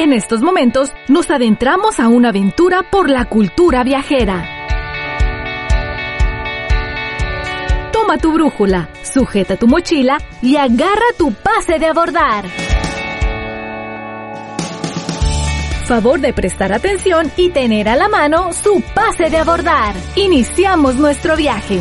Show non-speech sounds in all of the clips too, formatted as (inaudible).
En estos momentos nos adentramos a una aventura por la cultura viajera. Toma tu brújula, sujeta tu mochila y agarra tu pase de abordar. Favor de prestar atención y tener a la mano su pase de abordar. Iniciamos nuestro viaje.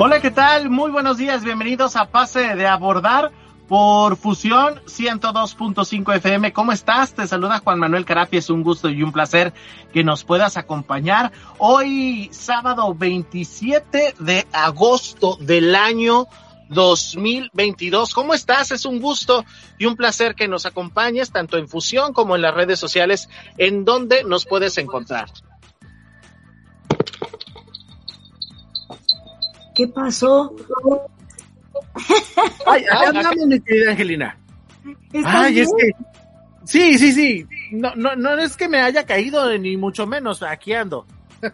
Hola, ¿qué tal? Muy buenos días, bienvenidos a Pase de Abordar por Fusión 102.5 FM. ¿Cómo estás? Te saluda Juan Manuel Carafi, es un gusto y un placer que nos puedas acompañar hoy sábado 27 de agosto del año 2022. ¿Cómo estás? Es un gusto y un placer que nos acompañes tanto en Fusión como en las redes sociales en donde nos puedes encontrar. ¿Qué pasó? Ay, (laughs) andamos, mi querida Angelina. Ay, es que. Sí, sí, sí. No, no, no es que me haya caído, ni mucho menos. Aquí ando. (laughs)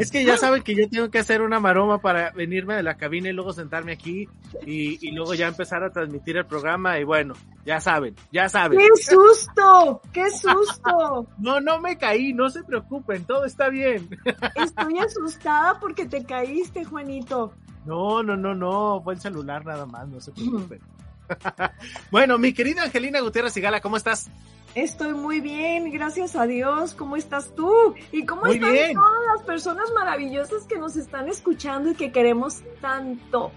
Es que ya saben que yo tengo que hacer una maroma para venirme de la cabina y luego sentarme aquí y, y, luego ya empezar a transmitir el programa y bueno, ya saben, ya saben. ¡Qué susto! ¡Qué susto! (laughs) No, no me caí, no se preocupen, todo está bien. Estoy asustada porque te caíste, Juanito. No, no, no, no, fue el celular nada más, no se preocupen. (laughs) bueno, mi querida Angelina Gutiérrez Sigala, ¿cómo estás? Estoy muy bien, gracias a Dios. ¿Cómo estás tú? ¿Y cómo muy están bien. todas las personas maravillosas que nos están escuchando y que queremos tanto?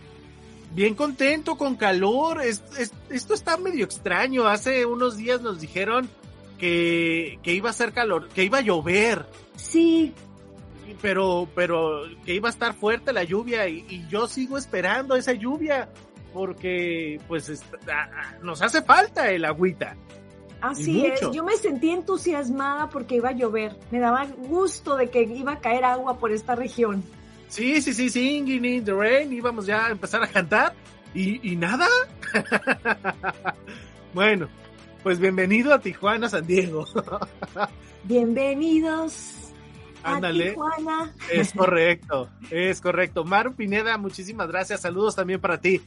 Bien contento, con calor. Es, es, esto está medio extraño. Hace unos días nos dijeron que, que iba a ser calor, que iba a llover. Sí. Pero, pero que iba a estar fuerte la lluvia y, y yo sigo esperando esa lluvia porque pues está, nos hace falta el agüita. Así es, yo me sentí entusiasmada porque iba a llover. Me daba gusto de que iba a caer agua por esta región. Sí, sí, sí, singing in the rain, íbamos ya a empezar a cantar y, y nada. (laughs) bueno, pues bienvenido a Tijuana, San Diego. (laughs) Bienvenidos. Ándale. A Tijuana. Es correcto, es correcto. Maru Pineda, muchísimas gracias. Saludos también para ti.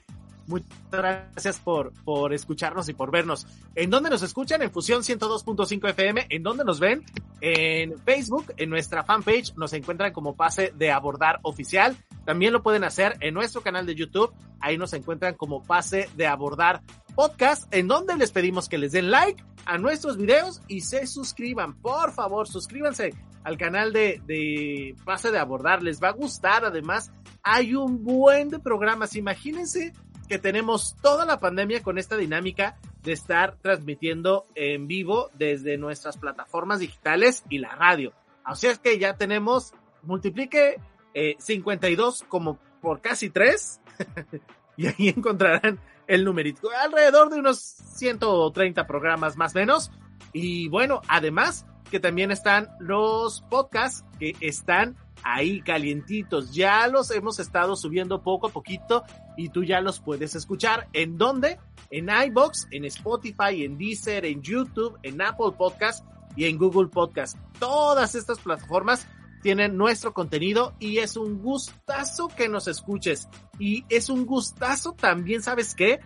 Muchas gracias por, por escucharnos y por vernos. ¿En dónde nos escuchan? En Fusión 102.5 FM. ¿En dónde nos ven? En Facebook, en nuestra fanpage, nos encuentran como Pase de Abordar Oficial. También lo pueden hacer en nuestro canal de YouTube. Ahí nos encuentran como Pase de Abordar Podcast, en donde les pedimos que les den like a nuestros videos y se suscriban. Por favor, suscríbanse al canal de, de Pase de Abordar. Les va a gustar. Además, hay un buen de programas. Imagínense que tenemos toda la pandemia con esta dinámica de estar transmitiendo en vivo desde nuestras plataformas digitales y la radio. Sea es que ya tenemos, multiplique eh, 52 como por casi 3 (laughs) y ahí encontrarán el numerito. Alrededor de unos 130 programas más o menos. Y bueno, además que también están los podcasts que están ahí calientitos. Ya los hemos estado subiendo poco a poquito y tú ya los puedes escuchar. ¿En dónde? En iBox, en Spotify, en Deezer, en YouTube, en Apple Podcast y en Google Podcast. Todas estas plataformas tienen nuestro contenido y es un gustazo que nos escuches. Y es un gustazo también, ¿sabes qué?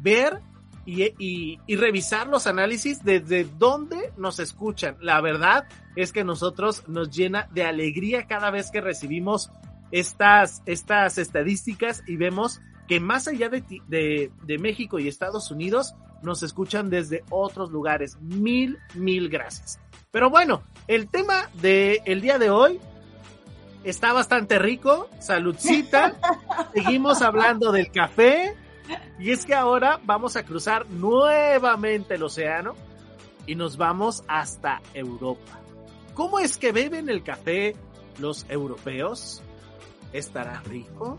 Ver y, y, y, revisar los análisis desde dónde nos escuchan. La verdad es que nosotros nos llena de alegría cada vez que recibimos estas, estas estadísticas y vemos que más allá de, de, de México y Estados Unidos nos escuchan desde otros lugares. Mil, mil gracias. Pero bueno, el tema del el día de hoy está bastante rico. Saludcita. (laughs) Seguimos hablando del café. Y es que ahora vamos a cruzar nuevamente el océano y nos vamos hasta Europa. ¿Cómo es que beben el café los europeos? ¿Estará rico?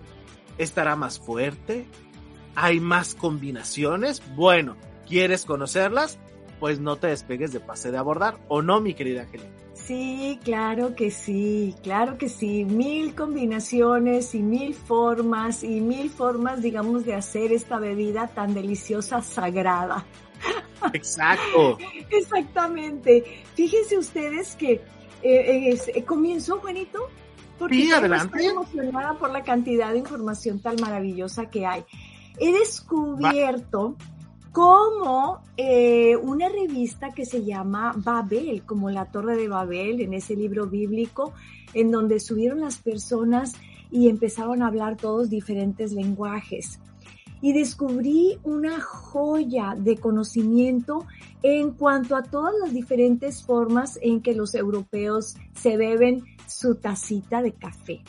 ¿Estará más fuerte? ¿Hay más combinaciones? Bueno, ¿quieres conocerlas? Pues no te despegues de pase de abordar, ¿o no, mi querida Angelina? Sí, claro que sí, claro que sí. Mil combinaciones y mil formas y mil formas, digamos, de hacer esta bebida tan deliciosa, sagrada. Exacto. (laughs) Exactamente. Fíjense ustedes que eh, eh, comenzó, Juanito, porque sí, adelante. estoy emocionada por la cantidad de información tan maravillosa que hay. He descubierto como eh, una revista que se llama Babel, como la Torre de Babel, en ese libro bíblico, en donde subieron las personas y empezaron a hablar todos diferentes lenguajes. Y descubrí una joya de conocimiento en cuanto a todas las diferentes formas en que los europeos se beben su tacita de café.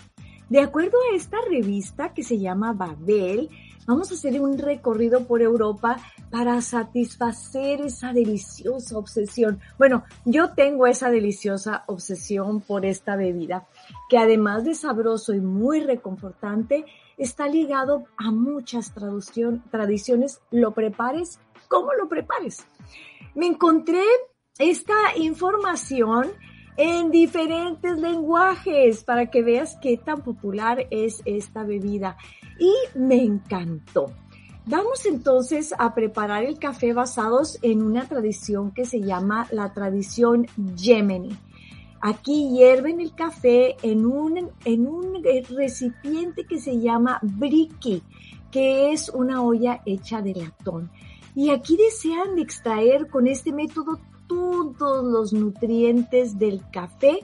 De acuerdo a esta revista que se llama Babel, vamos a hacer un recorrido por Europa para satisfacer esa deliciosa obsesión. Bueno, yo tengo esa deliciosa obsesión por esta bebida, que además de sabroso y muy reconfortante, está ligado a muchas tradiciones, lo prepares como lo prepares. Me encontré esta información en diferentes lenguajes para que veas qué tan popular es esta bebida y me encantó. Vamos entonces a preparar el café basados en una tradición que se llama la tradición Yemeni. Aquí hierven el café en un, en un recipiente que se llama briki, que es una olla hecha de latón. Y aquí desean extraer con este método todos los nutrientes del café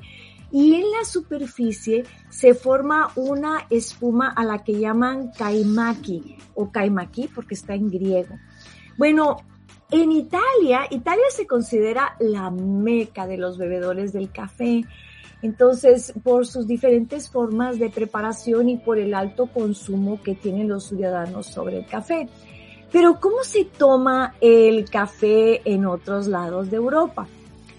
y en la superficie se forma una espuma a la que llaman kaimaki o kaimaki porque está en griego. Bueno, en Italia, Italia se considera la meca de los bebedores del café. Entonces, por sus diferentes formas de preparación y por el alto consumo que tienen los ciudadanos sobre el café. Pero ¿cómo se toma el café en otros lados de Europa?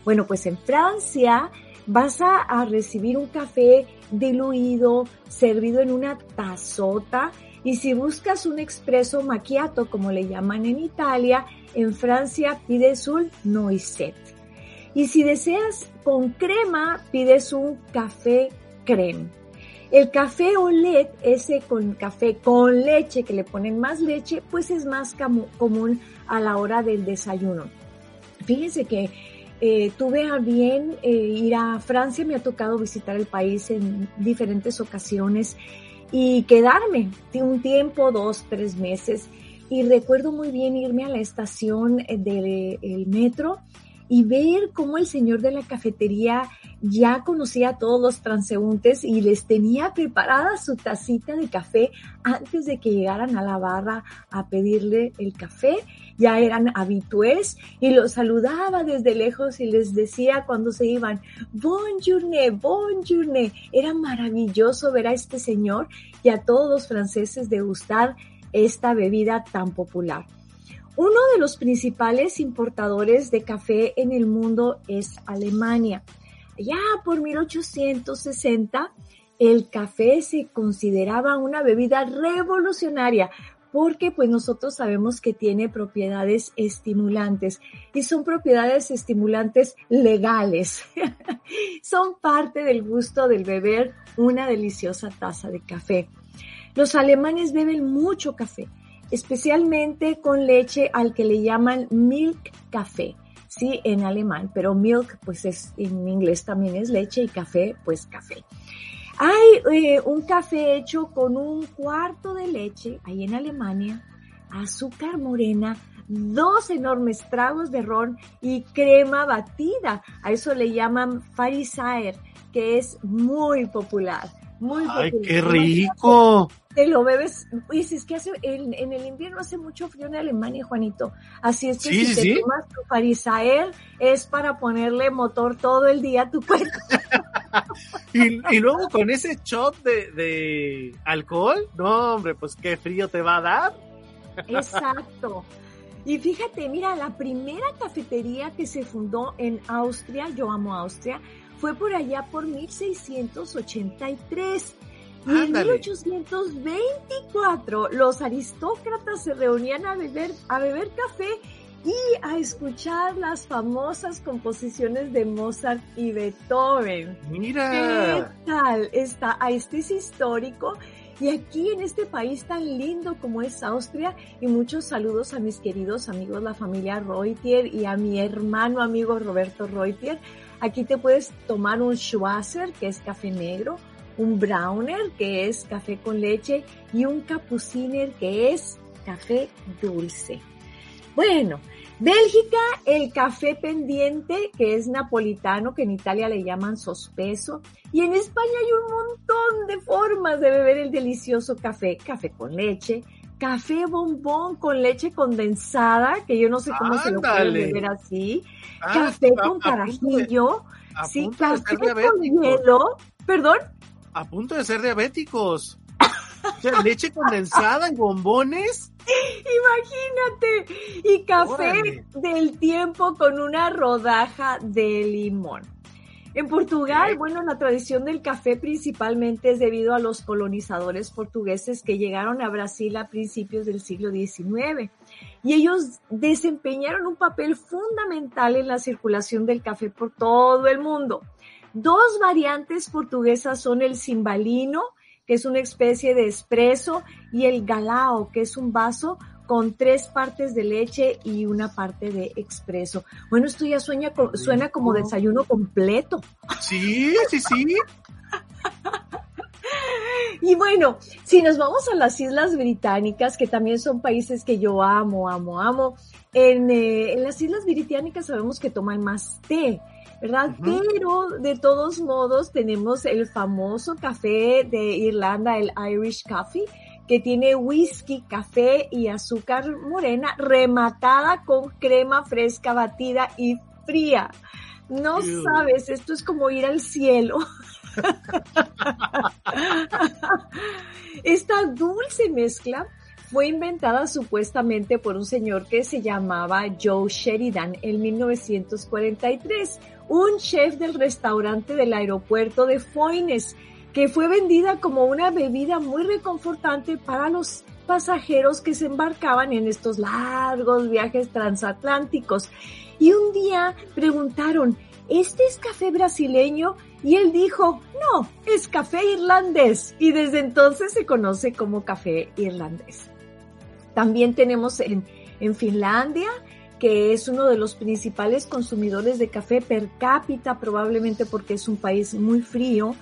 Bueno, pues en Francia vas a, recibir un café diluido, servido en una tazota. Y si buscas un expreso macchiato, como le llaman en Italia, en Francia pides un noisette. Y si deseas con crema, pides un café creme. El café olet, ese con café con leche, que le ponen más leche, pues es más común a la hora del desayuno. Fíjense que eh, tuve a bien eh, ir a Francia, me ha tocado visitar el país en diferentes ocasiones y quedarme un tiempo, dos, tres meses. Y recuerdo muy bien irme a la estación del metro y ver cómo el señor de la cafetería ya conocía a todos los transeúntes y les tenía preparada su tacita de café antes de que llegaran a la barra a pedirle el café. Ya eran habitués y los saludaba desde lejos y les decía cuando se iban, bonjourne, bonjourne. Era maravilloso ver a este señor y a todos los franceses degustar esta bebida tan popular. Uno de los principales importadores de café en el mundo es Alemania. Ya por 1860, el café se consideraba una bebida revolucionaria porque pues nosotros sabemos que tiene propiedades estimulantes y son propiedades estimulantes legales. (laughs) son parte del gusto del beber una deliciosa taza de café. Los alemanes beben mucho café especialmente con leche al que le llaman milk café, sí, en alemán, pero milk pues es en inglés también es leche y café pues café. Hay eh, un café hecho con un cuarto de leche, ahí en Alemania, azúcar morena, dos enormes tragos de ron y crema batida. A eso le llaman Farisaer, que es muy popular. Muy ¡Ay, qué rico! Te lo bebes. Oye, si es que hace, en, el invierno hace mucho frío en Alemania, Juanito. Así es que si te tomas tu farisael, es para ponerle motor todo el día a tu cuerpo. (laughs) y, luego con ese shot de, de alcohol, no, hombre, pues qué frío te va a dar. Exacto. Y fíjate, mira, la primera cafetería que se fundó en Austria, yo amo Austria, fue por allá por 1683. Y en 1824 los aristócratas se reunían a beber, a beber café y a escuchar las famosas composiciones de Mozart y Beethoven. Mira. ¿Qué tal está? Este es histórico Y aquí en este país tan lindo como es Austria, y muchos saludos a mis queridos amigos, la familia Reutier y a mi hermano amigo Roberto Reutier. Aquí te puedes tomar un Schwasser, que es café negro, un Browner, que es café con leche, y un Capuciner, que es café dulce. Bueno, Bélgica, el café pendiente, que es napolitano, que en Italia le llaman sospeso. Y en España hay un montón de formas de beber el delicioso café. Café con leche, café bombón con leche condensada, que yo no sé cómo se lo puede beber así. Ah, café con carajillo. sí, café con hielo. ¿Perdón? A punto de ser diabéticos. leche condensada y bombones. Imagínate. Y café del tiempo con una rodaja de limón. En Portugal, bueno, la tradición del café principalmente es debido a los colonizadores portugueses que llegaron a Brasil a principios del siglo XIX. Y ellos desempeñaron un papel fundamental en la circulación del café por todo el mundo. Dos variantes portuguesas son el cimbalino que es una especie de espresso, y el galao, que es un vaso con tres partes de leche y una parte de expreso. Bueno, esto ya sueña, suena como desayuno completo. Sí, sí, sí. (laughs) Y bueno, si nos vamos a las Islas Británicas, que también son países que yo amo, amo, amo, en, eh, en las Islas Británicas sabemos que toman más té. ¿verdad? Pero de todos modos tenemos el famoso café de Irlanda, el Irish Coffee, que tiene whisky, café y azúcar morena rematada con crema fresca batida y fría. No sabes, esto es como ir al cielo. (laughs) Esta dulce mezcla fue inventada supuestamente por un señor que se llamaba Joe Sheridan en 1943 un chef del restaurante del aeropuerto de Foynes, que fue vendida como una bebida muy reconfortante para los pasajeros que se embarcaban en estos largos viajes transatlánticos. Y un día preguntaron, ¿este es café brasileño? Y él dijo, no, es café irlandés. Y desde entonces se conoce como café irlandés. También tenemos en, Finlandia que es uno de los principales consumidores de café per cápita, probablemente porque es un país muy frío.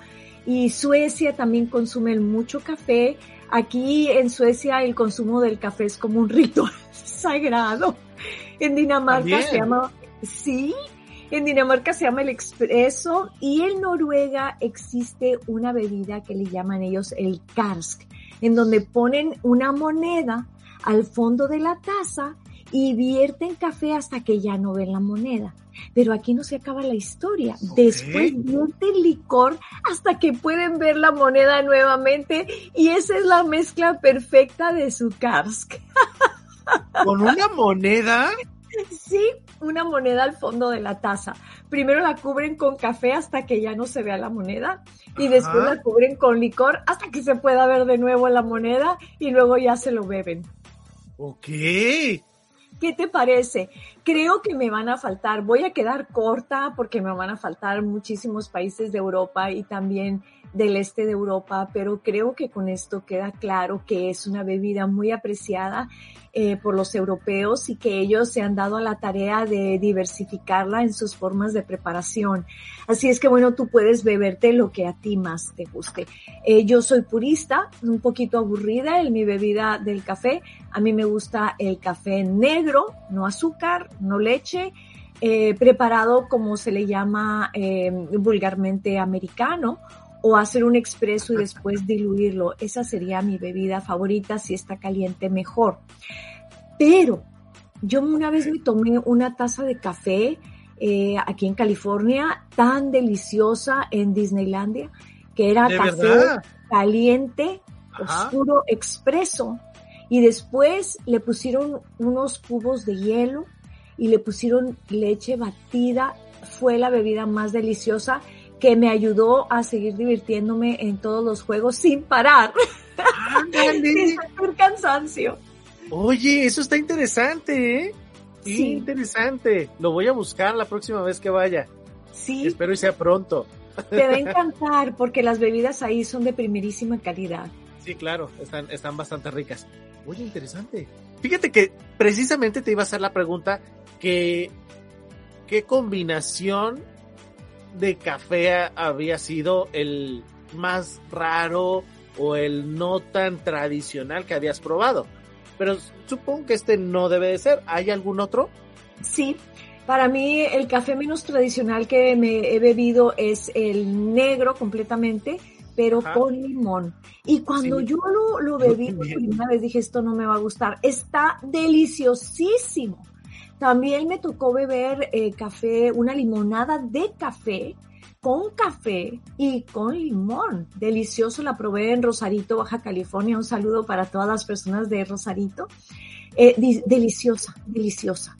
Y Suecia también consume mucho café. Aquí en Suecia el consumo del café es como un ritual (laughs) sagrado. En Dinamarca se llama, sí, en Dinamarca se llama el expreso y en Noruega existe una bebida que le llaman ellos el karsk, en donde ponen una moneda al fondo de la taza y vierten café hasta que ya no ven la moneda. Pero aquí no se acaba la historia. Después vierten licor hasta que pueden ver la moneda nuevamente y esa es la mezcla perfecta de su Karsk. (laughs) ¿Con una moneda? Sí, una moneda al fondo de la taza. Primero la cubren con café hasta que ya no se vea la moneda y después la cubren con licor hasta que se pueda ver de nuevo la moneda y luego ya se lo beben. Ok. ¿Qué te parece? Creo que me van a faltar, voy a quedar corta porque me van a faltar muchísimos países de Europa y también del este de Europa, pero creo que con esto queda claro que es una bebida muy apreciada eh, por los europeos y que ellos se han dado a la tarea de diversificarla en sus formas de preparación. Así es que bueno, tú puedes beberte lo que a ti más te guste. Eh, yo soy purista, un poquito aburrida en mi bebida del café. A mí me gusta el café negro, no azúcar, no leche. Eh, preparado como se le llama vulgarmente americano o hacer un expreso y después (laughs) diluirlo. Esa sería mi bebida favorita. Si está caliente, mejor. Pero yo una vez me tomé una taza de café eh, aquí en California, tan deliciosa en Disneylandia, que era café caliente, oscuro, expreso. Y después le pusieron unos cubos de hielo y le pusieron leche batida. Fue la bebida más deliciosa que me ayudó a seguir divirtiéndome en todos los juegos sin parar. sin (laughs) cansancio. Oye, eso está interesante, ¿eh? Sí. Interesante. Lo voy a buscar la próxima vez que vaya. Sí. Espero y sea pronto. Te va a encantar porque las bebidas ahí son de primerísima calidad. Sí, claro, están, están bastante ricas. Muy interesante. Fíjate que precisamente te iba a hacer la pregunta que qué combinación de café había sido el más raro o el no tan tradicional que habías probado. Pero supongo que este no debe de ser. ¿Hay algún otro? Sí, para mí el café menos tradicional que me he bebido es el negro completamente, pero con limón. Y cuando yo lo, lo bebí por primera vez dije, esto no me va a gustar. Está deliciosísimo. También me tocó beber eh, café, una limonada de café con café y con limón. Delicioso, la probé en Rosarito, Baja California. Un saludo para todas las personas de Rosarito. Eh, deliciosa, deliciosa.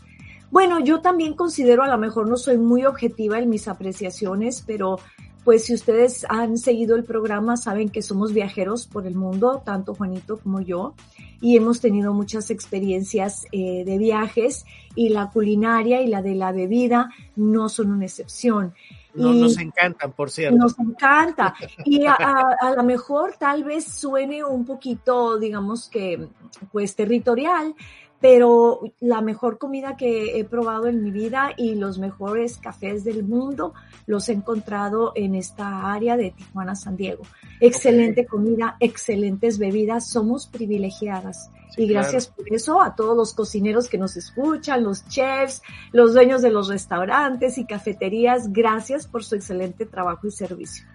Bueno, yo también considero, a lo mejor no soy muy objetiva en mis apreciaciones, pero pues si ustedes han seguido el programa saben que somos viajeros por el mundo, tanto Juanito como yo, y hemos tenido muchas experiencias eh, de viajes y la culinaria y la de la bebida no son una excepción. No, nos encantan, por cierto. Nos encanta. Y a, a, lo mejor tal vez suene un poquito, digamos que, pues territorial, pero la mejor comida que he probado en mi vida y los mejores cafés del mundo los he encontrado en esta área de Tijuana, San Diego. Excelente comida, excelentes bebidas, somos privilegiadas. y gracias por eso a todos los cocineros que nos escuchan, los chefs, los dueños de los restaurantes y cafeterías, gracias por su excelente trabajo y servicio.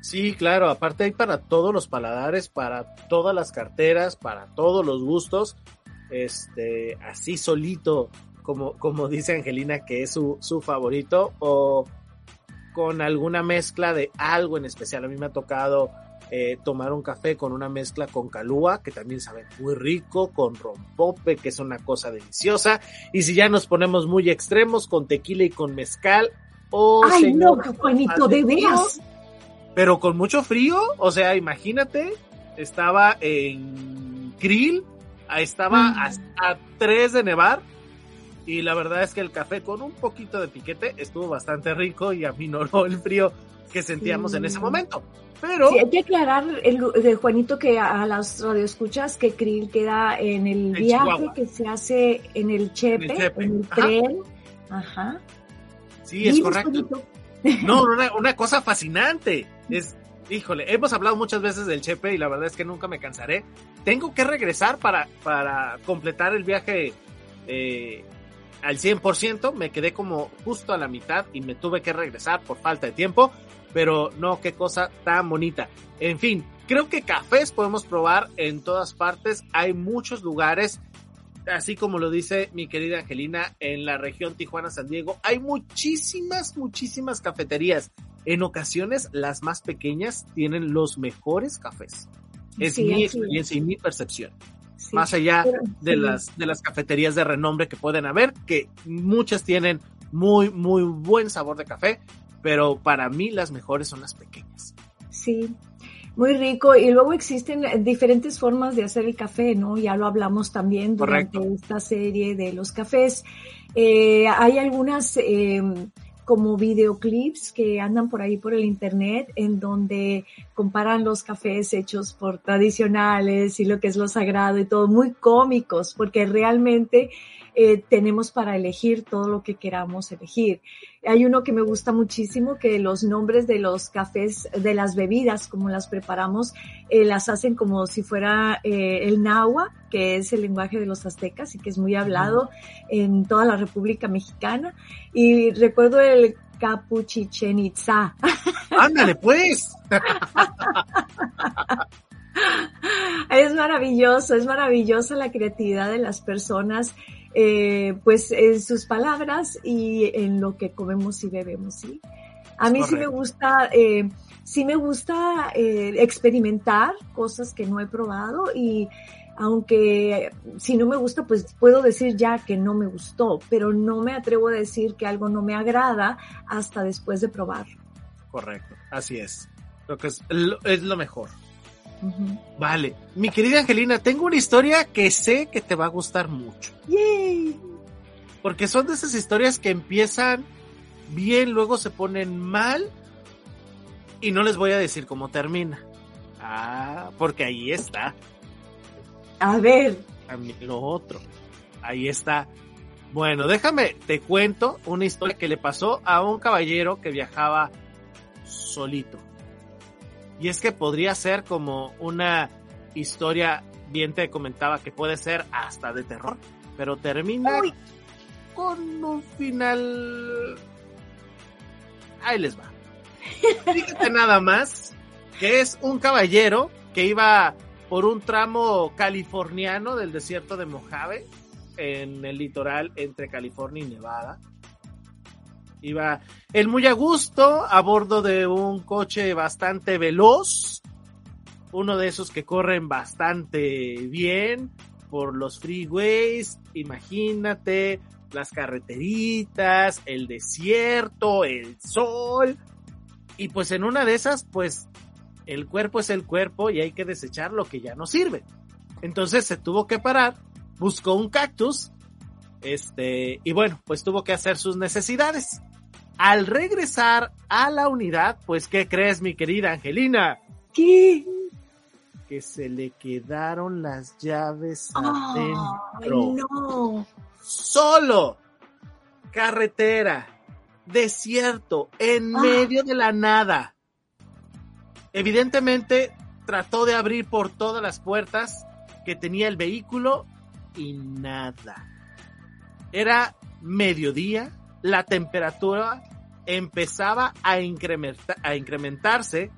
Sí, claro, aparte hay para todos los paladares, para todas las carteras, para todos los gustos este, así solito, como, como dice Angelina, que es su, su favorito, o con alguna mezcla de algo en especial. A mí me ha tocado eh, tomar un café con una mezcla con calúa, que también sabe muy rico, con rompope, que es una cosa deliciosa. Y si ya nos ponemos muy extremos, con tequila y con mezcal. Oh, Ay, no, Juanito, de veras. Pero con mucho frío, o sea, imagínate, estaba en grill estaba a 3 de nevar y la verdad es que el café con un poquito de piquete estuvo bastante rico y aminoró el frío que sentíamos en ese momento. Pero hay que aclarar el, Juanito que a, las radioescuchas que Krill queda en el viaje que se hace en el Chepe, en el, tren. Ajá. Sí, es correcto. No, una, una cosa fascinante. Es híjole, hemos hablado muchas veces del Chepe y la verdad es que nunca me cansaré. Tengo que regresar para, para completar el viaje eh, al 100%. Me quedé como justo a la mitad y me tuve que regresar por falta de tiempo. Pero no, qué cosa tan bonita. En fin, creo que cafés podemos probar en todas partes. Hay muchos lugares así como lo dice mi querida Angelina, en la región Tijuana-San Diego hay muchísimas, muchísimas cafeterías. En ocasiones, las más pequeñas tienen los mejores cafés. Es mi experiencia y mi percepción. más allá de las, de las cafeterías de renombre que pueden haber, que muchas tienen muy, muy buen sabor de café, pero para mí las mejores son las pequeñas. Sí, muy rico. Y luego existen diferentes formas de hacer el café, ¿no? Ya lo hablamos también durante esta serie de los cafés. Eh, hay algunas eh, como videoclips que andan por ahí por el internet en donde comparan los cafés hechos por tradicionales y lo que es lo sagrado y todo, muy cómicos, porque realmente eh, tenemos para elegir todo lo que queramos elegir. Hay uno que me gusta muchísimo, que los nombres de los cafés, de las bebidas, como las preparamos, eh, las hacen como si fuera eh, el náhuatl, que es el lenguaje de los aztecas y que es muy hablado en toda la República Mexicana. Y recuerdo el Itza. Ándale, pues. (laughs) es maravilloso, es maravillosa la creatividad de las personas eh, pues en sus palabras y en lo que comemos y bebemos, ¿sí? A mí sí me gusta, eh, sí me gusta eh, experimentar cosas que no he probado y aunque si no me gusta, pues puedo decir ya que no me gustó, pero no me atrevo a decir que algo no me agrada hasta después de probarlo. Correcto, así es. Lo que es, es lo mejor. Vale. Mi querida Angelina, tengo una historia que sé que te va a gustar mucho. Yay. Porque son de esas historias que empiezan bien, luego se ponen mal y no les voy a decir cómo termina. Ah, porque ahí está. A ver. Lo otro. Ahí está. Bueno, déjame, te cuento una historia que le pasó a un caballero que viajaba solito. Y es que podría ser como una historia, bien te comentaba que puede ser hasta de terror, pero termina con un final... Ahí les va. (laughs) Fíjate nada más que es un caballero que iba por un tramo californiano del desierto de Mojave, en el litoral entre California y Nevada. Iba él muy a gusto a bordo de un coche bastante veloz, uno de esos que corren bastante bien por los freeways, imagínate, las carreteritas, el desierto, el sol. Y pues en una de esas, pues el cuerpo es el cuerpo y hay que desechar lo que ya no sirve. Entonces se tuvo que parar, buscó un cactus, este, y bueno, pues tuvo que hacer sus necesidades. Al regresar a la unidad, pues, ¿qué crees, mi querida Angelina? ¿Qué? Que se le quedaron las llaves adentro. no. Solo. Carretera. Desierto. En medio de la nada. Evidentemente, trató de abrir por todas las puertas que tenía el vehículo y nada. Era mediodía, la temperatura empezaba a, incrementar, a incrementarse.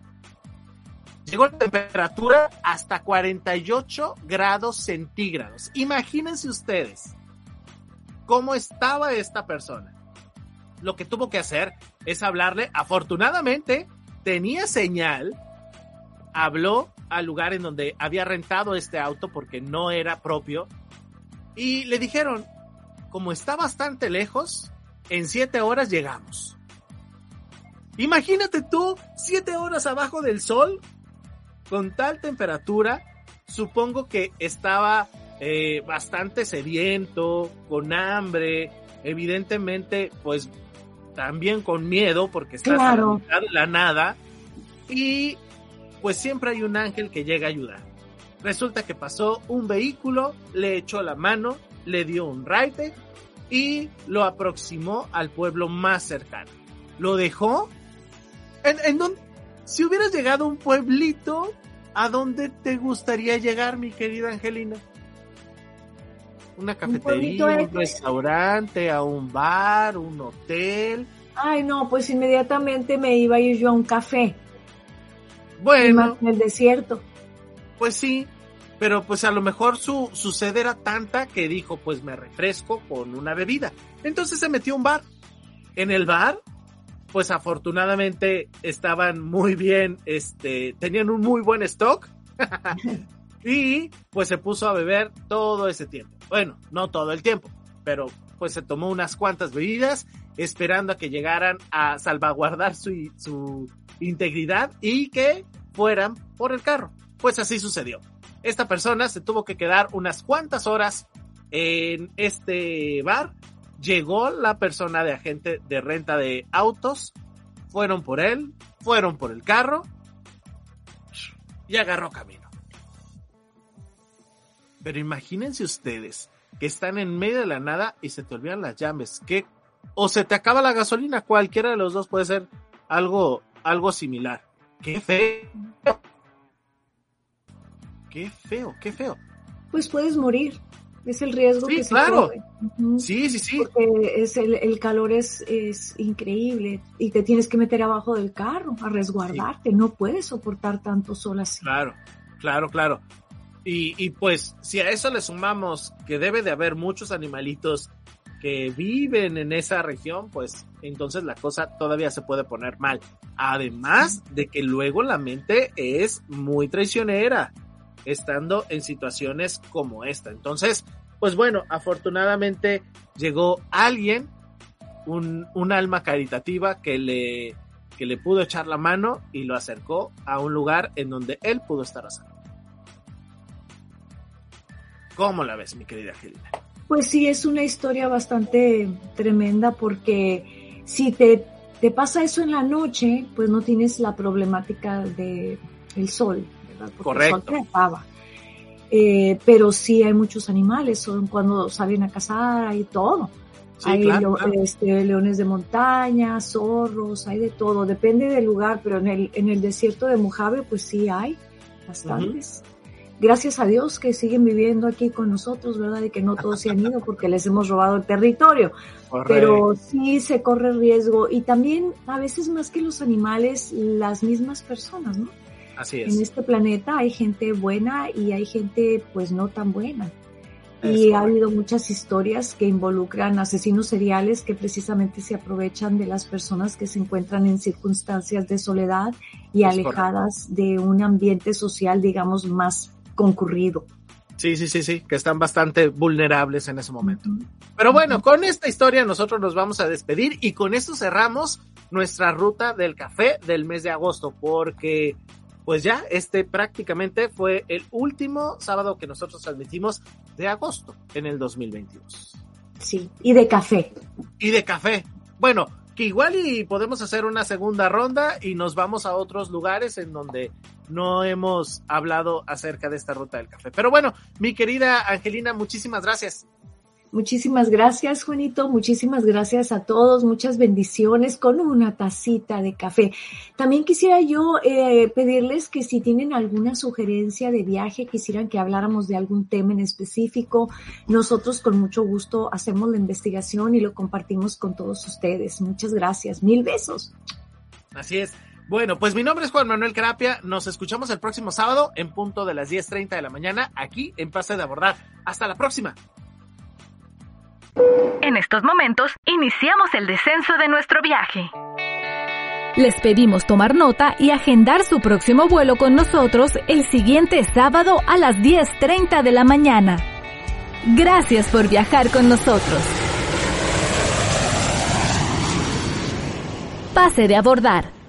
Llegó la temperatura hasta 48 grados centígrados. Imagínense ustedes cómo estaba esta persona. Lo que tuvo que hacer es hablarle. Afortunadamente, tenía señal. Habló al lugar en donde había rentado este auto porque no era propio. Y le dijeron, como está bastante lejos, en siete horas llegamos. Imagínate tú, siete horas abajo del sol, con tal temperatura, supongo que estaba eh, bastante sediento, con hambre, evidentemente, pues también con miedo, porque está claro. en la nada, y pues siempre hay un ángel que llega a ayudar. Resulta que pasó un vehículo, le echó la mano, le dio un raite y lo aproximó al pueblo más cercano. Lo dejó en, en donde, si hubieras llegado a un pueblito, ¿a dónde te gustaría llegar, mi querida Angelina? Una cafetería, un, un restaurante, a un bar, un hotel. Ay, no, pues inmediatamente me iba a ir yo a un café. Bueno. En el desierto. Pues sí, pero pues a lo mejor su, su sed era tanta que dijo, pues me refresco con una bebida. Entonces se metió un bar. En el bar, pues afortunadamente estaban muy bien, este, tenían un muy buen stock. (laughs) y pues se puso a beber todo ese tiempo. Bueno, no todo el tiempo, pero pues se tomó unas cuantas bebidas esperando a que llegaran a salvaguardar su, su integridad y que fueran por el carro. Pues así sucedió. Esta persona se tuvo que quedar unas cuantas horas en este bar. Llegó la persona de agente de renta de autos. Fueron por él, fueron por el carro y agarró camino. Pero imagínense ustedes que están en medio de la nada y se te olvidan las llaves. Que o se te acaba la gasolina, cualquiera de los dos puede ser algo, algo similar. Qué feo. Qué feo, qué feo. Pues puedes morir. Es el riesgo sí, que claro. se corre. Uh -huh. Sí, sí, sí. Porque es el, el calor es, es, increíble y te tienes que meter abajo del carro a resguardarte. Sí. No puedes soportar tanto sol así. Claro, claro, claro. Y, y pues si a eso le sumamos que debe de haber muchos animalitos que viven en esa región, pues entonces la cosa todavía se puede poner mal. Además de que luego la mente es muy traicionera estando en situaciones como esta. Entonces, pues bueno, afortunadamente llegó alguien, un, un alma caritativa que le, que le pudo echar la mano y lo acercó a un lugar en donde él pudo estar a salvo. ¿Cómo la ves, mi querida Angelina? Pues sí, es una historia bastante tremenda porque si te, te pasa eso en la noche, pues no tienes la problemática de el sol, Correcto. el sol trepaba. Eh, pero sí hay muchos animales, son cuando salen a cazar, hay todo. Sí, hay claro, leo- claro. este, leones de montaña, zorros, hay de todo, depende del lugar, pero en el, en el desierto de Mojave pues sí hay bastantes. Gracias a Dios que siguen viviendo aquí con nosotros, ¿verdad? Y que no todos se han ido porque les hemos robado el territorio pero sí se corre riesgo y también a veces más que los animales, las mismas personas, ¿no? Así En es. este planeta hay gente buena y hay gente pues no tan buena. Y ha correcto. habido muchas historias que involucran asesinos seriales que precisamente se aprovechan de las personas que se encuentran en circunstancias de soledad y Es alejadas de un ambiente social, digamos, más concurrido. Sí, sí, sí, sí, que están bastante vulnerables en ese momento. Pero bueno, con esta historia nosotros nos vamos a despedir y con esto cerramos nuestra ruta del café del mes de agosto, porque pues ya este prácticamente fue el último sábado que nosotros transmitimos de agosto en el 2022. Sí, y de café. Y de café. Bueno, que igual y podemos hacer una segunda ronda y nos vamos a otros lugares en donde no hemos hablado acerca de esta ruta del café. Pero bueno, mi querida Angelina, muchísimas gracias. Muchísimas gracias, Juanito. Muchísimas gracias a todos. Muchas bendiciones con una tacita de café. También quisiera yo eh, pedirles que si tienen alguna sugerencia de viaje, quisieran que habláramos de algún tema en específico, nosotros con mucho gusto hacemos la investigación y lo compartimos con todos ustedes. Muchas gracias. Mil besos. Así es. Bueno, pues mi nombre es Juan Manuel Carapia. Nos escuchamos el próximo sábado en punto de las 10.30 de la mañana aquí en Pase de Abordar. Hasta la próxima. En estos momentos, iniciamos el descenso de nuestro viaje. Les pedimos tomar nota y agendar su próximo vuelo con nosotros el siguiente sábado a las 10.30 de la mañana. Gracias por viajar con nosotros. Pase de abordar.